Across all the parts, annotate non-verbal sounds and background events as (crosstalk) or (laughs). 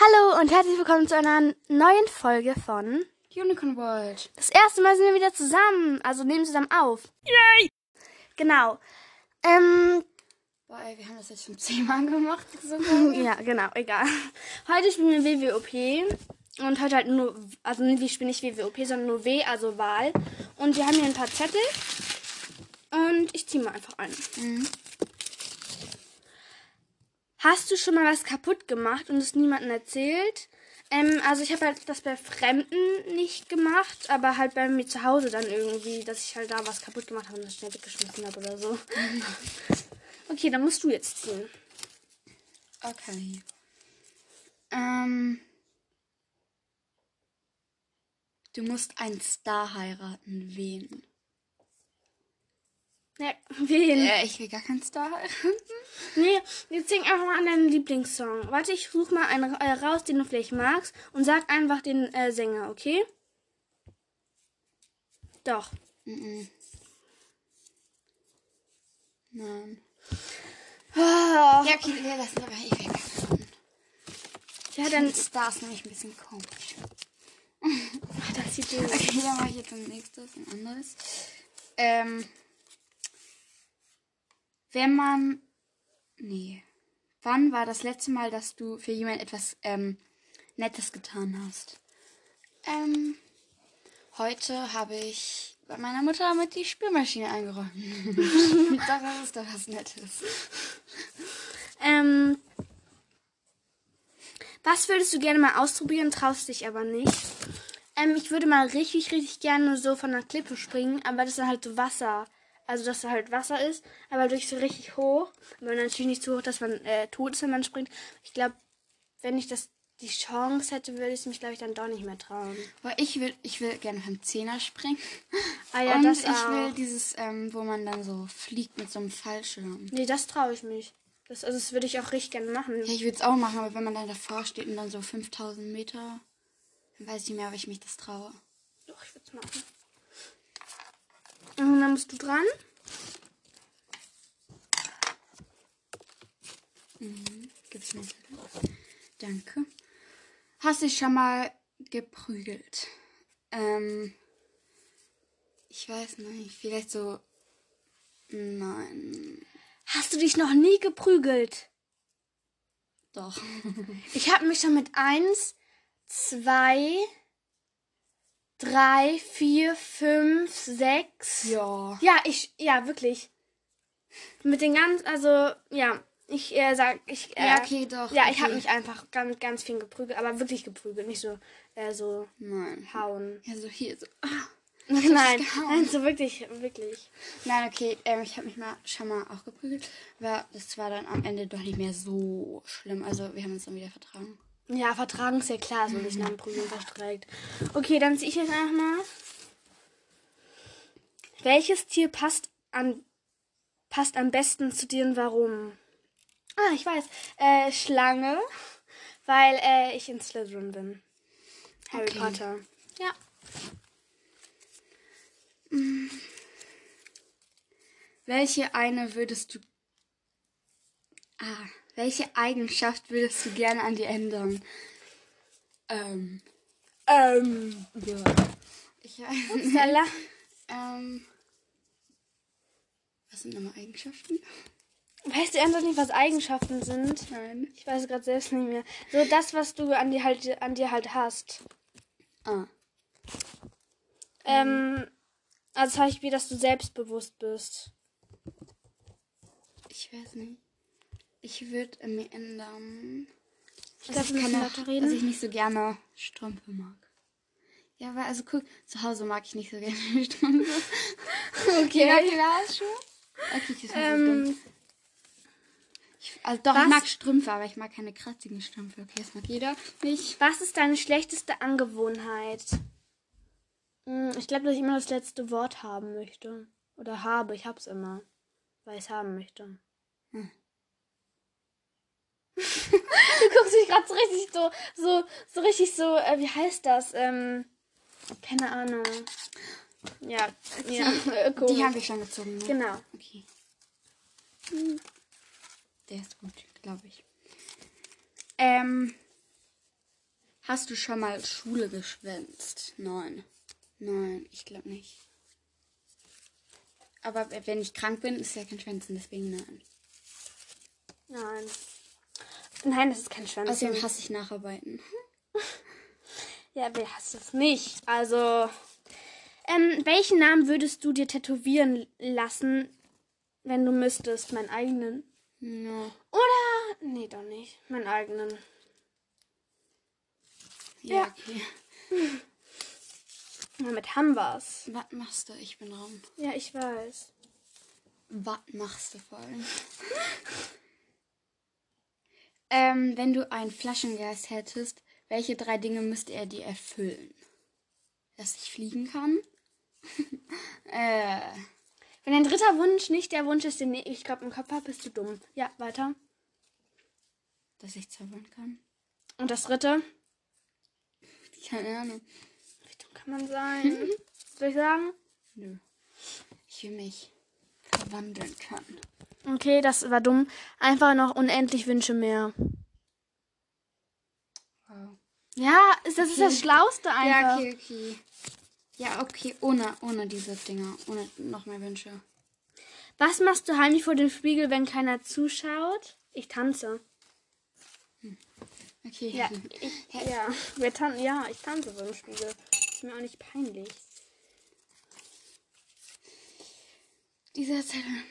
Hallo und herzlich willkommen zu einer neuen Folge von Unicorn World. Das erste Mal sind wir wieder zusammen, also nehmen zusammen auf. Yay! Genau. Ähm, Boah, ey, wir haben das jetzt schon zehnmal gemacht. So (laughs) ja, genau, egal. Heute spielen wir WWOP und heute halt nur, also wir spielen nicht WWOP, sondern nur W, also Wahl. Und wir haben hier ein paar Zettel und ich ziehe mal einfach ein. Mhm. Hast du schon mal was kaputt gemacht und es niemandem erzählt? Ähm, also ich habe halt das bei Fremden nicht gemacht, aber halt bei mir zu Hause dann irgendwie, dass ich halt da was kaputt gemacht habe und das schnell weggeschmissen habe oder so. (laughs) Okay, dann musst du jetzt ziehen. Okay. Ähm. Du musst einen Star heiraten. Wen? Ja, wen? Äh, ich will gar keinen Star heiraten. (laughs) Nee, jetzt sing einfach mal an deinen Lieblingssong. Warte, ich such mal einen äh, raus, den du vielleicht magst und sag einfach den äh, Sänger, okay? Doch. Mhm. Nein. Ah, Ja, okay, wir lassen aber ich will gar keinen. ja, Dann. Star ist nämlich ein bisschen komisch. (laughs) Das sieht so. Okay, dann mache ich jetzt ein nächstes, ein anderes. Ähm. Wenn man. Nee. Wann war das letzte Mal, dass du für jemanden etwas ähm, Nettes getan hast? Ähm. Heute habe ich bei meiner Mutter mit die Spülmaschine eingeräumt. (laughs) das ist doch was Nettes. Ähm. Was würdest du gerne mal ausprobieren, traust dich aber nicht? Ähm, ich würde mal richtig, richtig gerne so von der Klippe springen, aber das ist halt so Wasser. Also, dass da halt Wasser ist, aber durch so richtig hoch. Aber natürlich nicht so hoch, dass man äh, tot ist, wenn man springt. Ich glaube, wenn ich das die Chance hätte, würde ich es mich, glaube ich, dann doch nicht mehr trauen. Aber ich will, ich will gerne vom Zehner springen. (laughs) Ah ja, Und das ich auch. will dieses, ähm, wo man dann so fliegt mit so einem Fallschirm. Nee, das traue ich mich. Das, also, das würde ich auch richtig gerne machen. Ja, ich würde es auch machen, aber wenn man dann davor steht und dann so 5000 Meter, dann weiß ich nicht mehr, ob ich mich das traue. Doch, ich würde es machen. Und dann bist du dran. Gib's mir. Danke. Hast dich schon mal geprügelt? Ähm, ich weiß nicht, vielleicht so. Nein, Hast du dich noch nie geprügelt? doch. (laughs) Ich habe mich schon mit eins, zwei, drei, vier, fünf, sechs. ja. Ja, ich, ja, wirklich. Mit den ganz, also, ja, ich äh, sag, ich, äh, Ja, okay, doch. Ja, ich okay. habe mich einfach ganz, ganz viel geprügelt, aber wirklich geprügelt, nicht so, äh, so Nein. hauen. Ja, so hier, so. Ah. (laughs) nein, nein, so wirklich, wirklich. Nein, okay, ähm, ich habe mich mal schon mal auch geprügelt, aber das war dann am Ende doch nicht mehr so schlimm. Also wir haben uns dann wieder vertragen. Ja, vertragen ist ja klar, so nicht nach dem Prügeln verstreikt. Okay, dann ziehe ich jetzt einfach mal. Welches Tier passt an passt am besten zu dir und warum? Ah, ich weiß. Äh, Schlange, weil äh, ich in Slytherin bin. Harry Okay. Potter. Ja. Welche eine würdest du. Ah, welche Eigenschaft würdest du gerne an dir ändern? Ähm. Ähm. Ja. Ich weiß nicht. Upsala. Ähm. Was sind nochmal Eigenschaften? Weißt du ernsthaft nicht, was Eigenschaften sind? Nein. Ich weiß gerade selbst nicht mehr. So das, was du an dir halt, an dir halt hast. Ah. Ähm, also zum Beispiel, dass du selbstbewusst bist. Ich weiß nicht. Ich würde mir ändern. Ich dass glaube, wir müssen keine- lauter Dass reden. ich nicht so gerne Strümpfe mag. Ja, weil, also guck, zu Hause mag ich nicht so gerne (laughs) Strümpfe. (laughs) Okay. Ja, Glasschuhe? Okay, das ist ähm, Ähm, ich, Also doch, was- ich mag Strümpfe, aber ich mag keine kratzigen Strümpfe. Okay, das mag jeder nicht. was ist deine schlechteste Angewohnheit? Hm, Ich glaube, dass ich immer das letzte Wort haben möchte. Oder habe. Ich hab's immer. Weil ich es haben möchte. Hm. Du guckst mich gerade so richtig so, so, so richtig so, äh, wie heißt das? Ähm, keine Ahnung. Ja, ja, (laughs) äh, Die haben wir schon gezogen, ne? Genau. Okay. Der ist gut, glaube ich. Ähm, Hast du schon mal Schule geschwänzt? Nein. Nein, ich glaube nicht. Aber wenn ich krank bin, ist ja kein Schwänzen, deswegen nein. Nein. Nein, das ist kein Schwanz. Außerdem hasse ich Nacharbeiten. (laughs) Ja, wer hasst das nicht? Also, ähm, welchen Namen würdest du dir tätowieren lassen, wenn du müsstest? Meinen eigenen? Ja. Oder? Nee, doch nicht. Meinen eigenen. Ja, Ja. okay. Damit haben wir's. Was machst du? Ich bin dran. Ja, ich weiß. Was machst du vor allem? (laughs) ähm, wenn du einen Flaschengeist hättest, welche drei Dinge müsste er dir erfüllen? Dass ich fliegen kann? (laughs) äh, Wenn dein dritter Wunsch nicht der Wunsch ist, den ich gerade im Kopf habe, bist du dumm. Ja, weiter. dass ich zaubern kann? Und das dritte? Keine Ahnung. Wie dumm kann man sein? (laughs) Soll ich sagen? Nö. Ich will mich verwandeln können. Okay, das war dumm. Einfach noch unendlich Wünsche mehr. Wow. Ja, das ist das Schlauste einfach. Ja, okay, okay. Ja, okay, ohne, ohne diese Dinger. Ohne noch mehr Wünsche. Was machst du heimlich vor dem Spiegel, wenn keiner zuschaut? Ich tanze. Okay. Ja, (laughs) ich, ja. Wir tan ja, ich tanze vor dem Spiegel. Ist mir auch nicht peinlich. Dieser Zettel.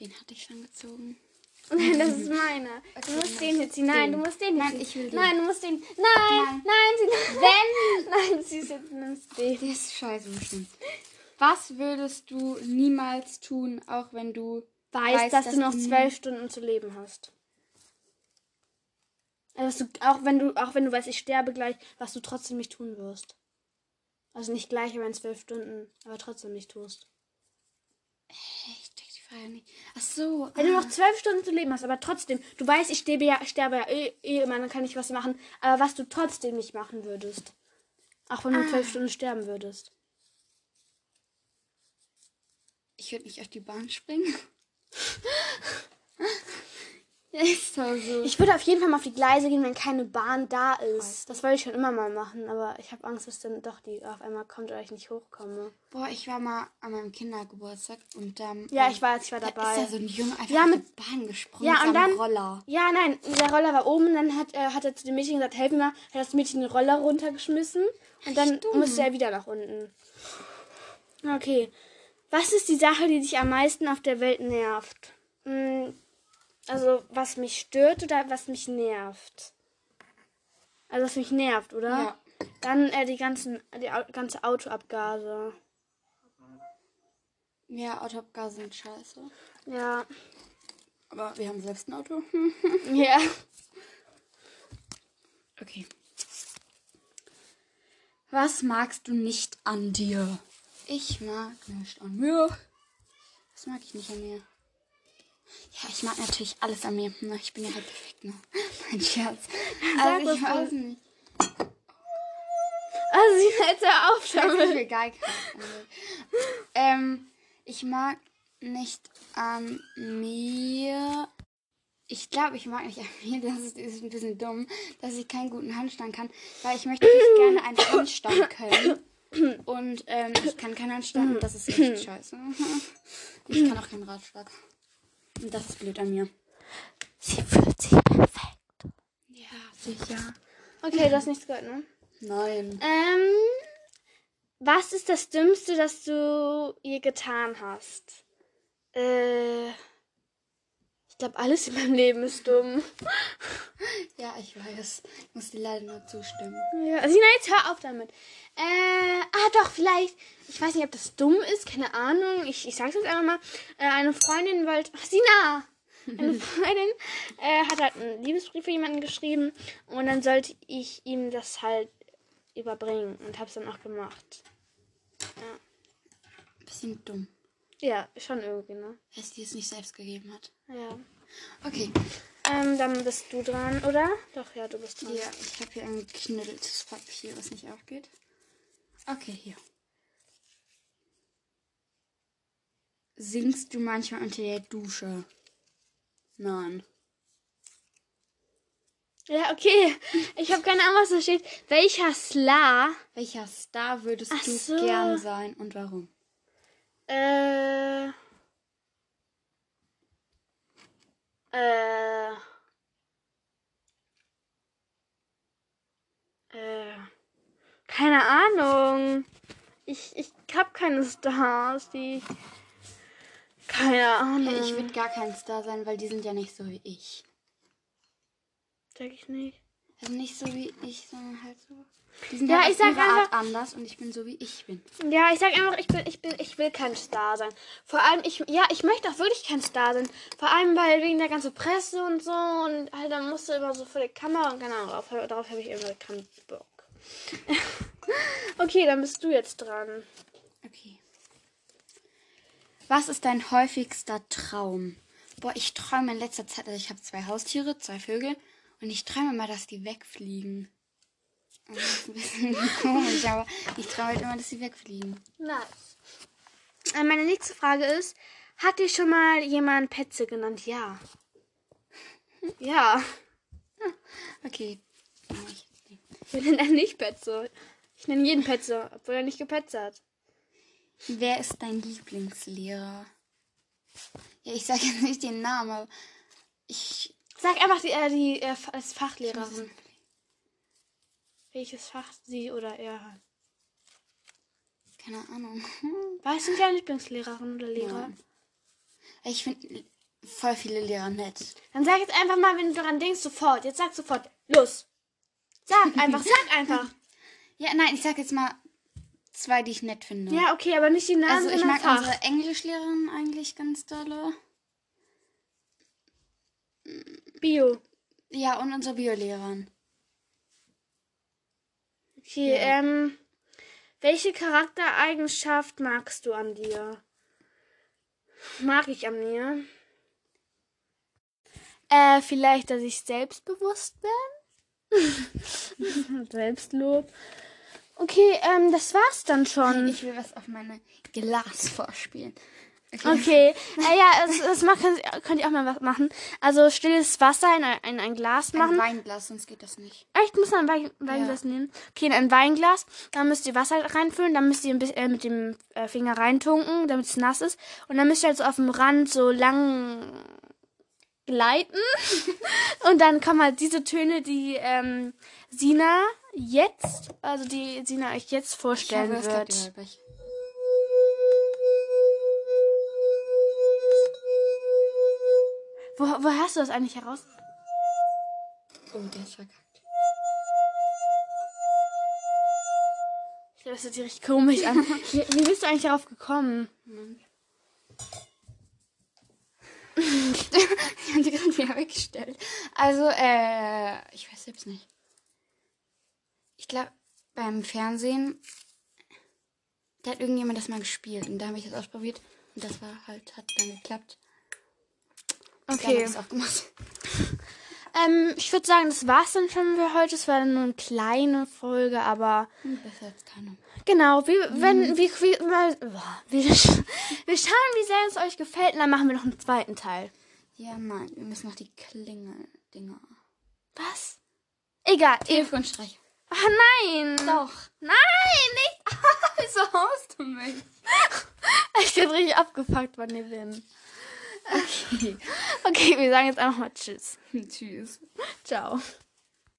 Den hatte ich schon gezogen. (laughs) Nein, das ist meine. Du Okay, musst dann den jetzt ziehen. Nein, du musst den jetzt Nein, ich will den. Nein, du musst den. Nein, nein, sie Wenn. (laughs) Nein, sie ist jetzt nimmst den. Der ist scheiße bestimmt. Was würdest du niemals tun, auch wenn du Weißt, dass, dass du noch zwölf Stunden zu leben hast. Also, du, auch wenn du, auch wenn du weißt, ich sterbe gleich, was du trotzdem nicht tun wirst. Also nicht gleich, aber in zwölf Stunden, aber trotzdem nicht tust. Ich die Frage nicht. Ach so. Wenn du ah. noch zwölf Stunden zu leben hast, aber trotzdem, du weißt, ich sterbe ja, sterbe ja eh, eh immer, dann kann ich was machen, aber was du trotzdem nicht machen würdest. Auch wenn du zwölf Stunden sterben würdest. Ich würde nicht auf die Bahn springen. (laughs) ja, ist doch so. Ich würde auf jeden Fall mal auf die Gleise gehen, wenn keine Bahn da ist. Das wollte ich schon immer mal machen, aber ich habe Angst, dass dann doch die auf einmal kommt oder ich nicht hochkomme. Boah, ich war mal an meinem Kindergeburtstag und dann. Ja, ähm, ich weiß, ich war da dabei. ist da so ein Junge einfach Ja, mit- Bahn gesprungen Ja, und dann- Roller. Ja, nein, der Roller war oben, dann hat, äh, hat er zu dem Mädchen gesagt, helf mir mal, hat das Mädchen den Roller runtergeschmissen und dann musste er wieder nach unten. Okay. Was ist die Sache, die dich am meisten auf der Welt nervt? Hm, Also, was mich stört oder was mich nervt? Also, was mich nervt, oder? Ja. Dann äh, die ganzen, die Au ganze Autoabgase. Ja, Autoabgase sind scheiße. Ja. Aber wir haben selbst ein Auto. (laughs) (laughs) Ja. Okay. Was magst du nicht an dir? Ich mag nicht an mir. Was mag ich nicht an mir? Ja, ich mag natürlich alles an mir. Na, Ich bin ja halt perfekt, ne? (laughs) Mein Scherz. Sag Also ich was weiß nicht. Also, sie hätte auf Ich damit. will mir. Ähm, ich mag nicht an mir. Ich glaube, ich mag nicht an mir. Das ist, ist ein bisschen dumm, dass ich keinen guten Handstand kann, weil ich möchte nicht gerne einen Handstand können. Und ähm, ich kann keinen Handstand und das ist echt (clears throat) scheiße. Ich kann auch keinen Radschlag. Und das ist blöd an mir. Sie fühlt sich perfekt. Ja, sicher. Okay, du hast nichts gehört, ne? Nein. Ähm, was ist das Dümmste, das du ihr getan hast? Äh, ich glaube, alles in meinem Leben ist dumm. Ja, ich weiß. Ich muss dir leider nur zustimmen. Ja, Sina, jetzt hör auf damit. Äh, ah, doch, vielleicht. Ich weiß nicht, ob das dumm ist, keine Ahnung. Ich, ich sag's jetzt einfach mal. Äh, eine Freundin wollte. Ach, Sina! Eine (laughs) Freundin äh, hat halt einen Liebesbrief für jemanden geschrieben und dann sollte ich ihm das halt überbringen und hab's dann auch gemacht. Bisschen dumm. Ja, schon irgendwie, ne? Dass die es nicht selbst gegeben hat. Ja. Okay. Ähm, dann bist du dran, oder? Doch, ja, du bist dran. Ja, ich habe hier ein geknütteltes Papier, was nicht aufgeht. Okay, hier. Singst du manchmal unter der Dusche? Nein. Ja, okay. Ich habe keine Ahnung, was da steht. Welcher Star? Welcher Star würdest Ach du so. gern sein und warum? Äh. Äh. Äh. Keine Ahnung. Ich, ich hab keine Stars, die. Keine Ahnung. Ich würde gar kein Star sein, weil die sind ja nicht so wie ich. Sag ich nicht. Also nicht so wie ich, sondern halt so. Die sind Ja, halt ich sag ihre Art einfach- anders und ich bin so wie ich bin. Ja, ich sag einfach, ich bin, ich bin, ich will kein Star sein. Vor allem, ich, ja, ich möchte auch wirklich kein Star sein. Vor allem, weil wegen der ganzen Presse und so und halt, dann musst du immer so vor der Kamera und keine Ahnung, darauf, darauf habe ich immer keinen Bock. (laughs) okay, dann bist du jetzt dran. Okay. Was ist dein häufigster Traum? Boah, ich träume in letzter Zeit, also ich habe zwei Haustiere, zwei Vögel und ich träume immer, dass die wegfliegen. Und Das ist ein bisschen (laughs) komisch, aber ich träume halt immer, dass sie wegfliegen. Nice. Äh, meine nächste Frage ist, hat dir schon mal jemand Petze genannt? Ja. (laughs) Ja. Okay. Ich- Wir nennen ihn nicht Petze. Ich nenne jeden Petze, obwohl er nicht gepetzt hat. Wer ist dein Lieblingslehrer? Ja, ich sage jetzt nicht den Namen, aber ich. Sag einfach die, äh, die äh, als Fachlehrerin. Welches Fach sie oder er hat. Keine Ahnung. (laughs) Weißt du, deine Lieblingslehrerin oder Lehrer? Nein. Ich finde voll viele Lehrer nett. Dann sag jetzt einfach mal, wenn du daran denkst, sofort. Jetzt sag sofort. Los. Sag einfach, sag (laughs) einfach. Ja, nein, ich sag jetzt mal zwei, die ich nett finde. Ja, okay, aber nicht die Namen, also ich mag Fach. unsere Englischlehrerin eigentlich ganz dolle. Bio. Ja, und unsere Biolehrerin. Okay, ähm, welche Charaktereigenschaft magst du an dir? Mag ich an mir? Äh, vielleicht, dass ich selbstbewusst bin? (laughs) Selbstlob. Okay, ähm, das war's dann schon. Ich will was auf meine Glas vorspielen. Okay, äh, ja, das, das macht, könnt, ihr auch mal was machen. Also stilles Wasser in ein, in ein Glas Ein machen. Weinglas, sonst geht das nicht. Echt, muss man ein Wein, Weinglas nehmen? Okay, in ein Weinglas. Dann müsst ihr Wasser reinfüllen. Dann müsst ihr ein bisschen äh, mit dem äh, Finger reintunken, damit es nass ist. Und dann müsst ihr halt so auf dem Rand so lang gleiten. (laughs) Und dann kommen halt diese Töne, die ähm, Sina jetzt, also die Sina euch jetzt vorstellen das klappt wird. Wo, wo hast du das eigentlich heraus? Oh, der ist verkackt. Ich glaube, das hört sich richtig komisch an. (laughs) wie, wie bist du eigentlich darauf gekommen? Ich habe die gerade wieder weggestellt. Also, äh, ich weiß selbst nicht. Ich glaube, beim Fernsehen, da hat irgendjemand das mal gespielt und da habe ich das ausprobiert und das war halt, hat dann geklappt. Okay. ich es auch gemacht. (laughs) Ähm, ich würde sagen, das war's dann schon für heute. Es war nur eine kleine Folge, aber Hm, Besser als keine. genau, wie, wenn, wie, wie, mal, boah, wir, wir schauen, wie sehr es euch gefällt und dann machen wir noch einen zweiten Teil. Ja, nein, wir müssen noch die Klingeldinger. Was? Egal. Ihr, Telefon ah, nein. Doch. Nein, nicht. (laughs) Wieso haust du mich? (laughs) Ich bin richtig abgefuckt von dir bin. Okay. (laughs) Okay, wir sagen jetzt einfach mal Tschüss. Tschüss. Ciao.